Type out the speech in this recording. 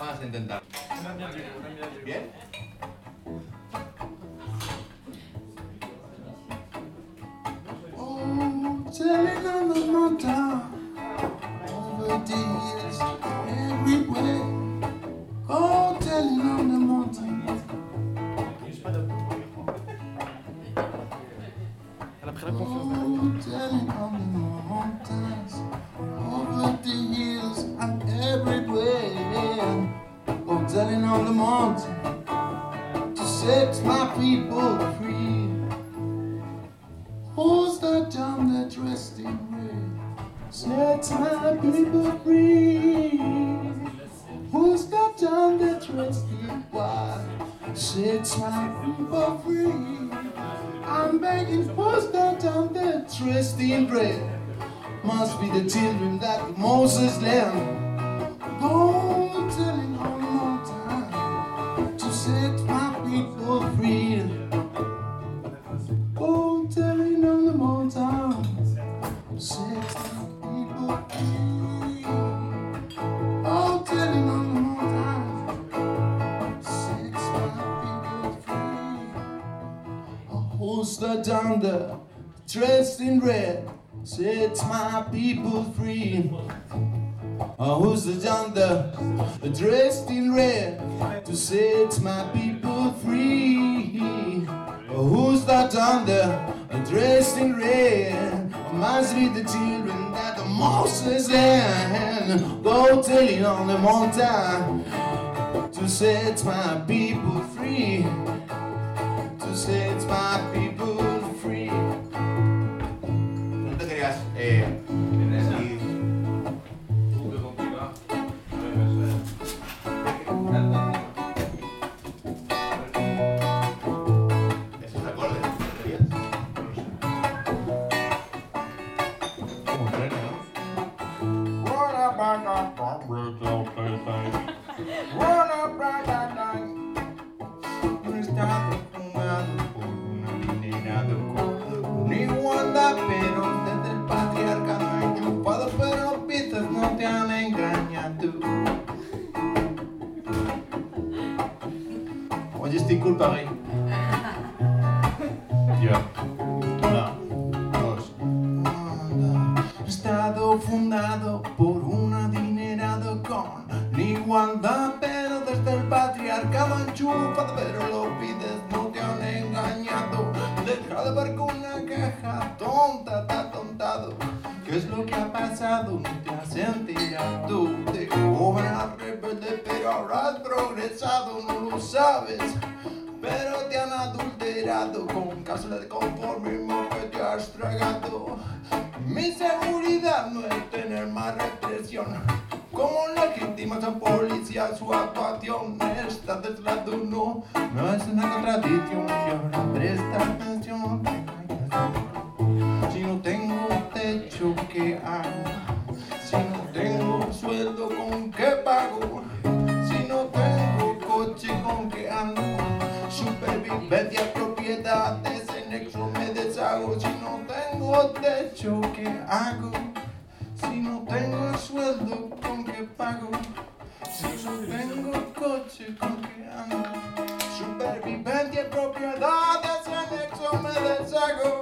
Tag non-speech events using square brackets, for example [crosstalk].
Vamos a. ¿Bien? Oh, on the mountain over the years everywhere. Oh, telling on the mountain. Oh, on the mountains set my people free. Who's that John that dressed in red? Set my people free. Who's that John that dressed in white? Set my people free. I'm begging, who's that John that dressed in red? Must be the children that Moses left. Who's the down there, dressed in red, sets my people free. Oh, who's the down there, dressed in red, to set my people free? Oh, who's that down there, dressed in red? Must be the children that the Moses land. Go telling on the mountain to set my people free. To set my people free. ¿No te querías eh, decir esos acordes? ¿No te querías? Como tren, ¿no? Un ni igualdad, pero desde el patriarcado enchufado, pero los pizzas no te han engañado. Oye, estoy culpa ahí. [laughs] Ya. Una, dos. Estado fundado por un adinerado con igualdad, pero desde el patriarcado enchufado, pero los pides no te han engañado. Deja de ver con una caja tonta, te ha tontado. ¿Qué es lo que ha pasado? No te has enterado. De joven rebelde, pero has progresado, no lo sabes. Pero te han adulterado con cápsulas de conformismo que te has tragado. Mi seguridad no es tener más represión. Como legitimas a policía su actuación. Esta del lado no, no es una contradicción. Ahora presta atención. Si no tengo techo, ¿qué hago? Si no tengo sueldo, ¿con qué pago? Si no tengo coche, ¿con qué ando? Supervivencia, propiedades, en nexo me deshago. Si no tengo techo, ¿qué hago? Si no tengo sueldo, con qué pago? Si no tengo coche, con qué ando? Super vivienda, propiedades anexas, o me deshago?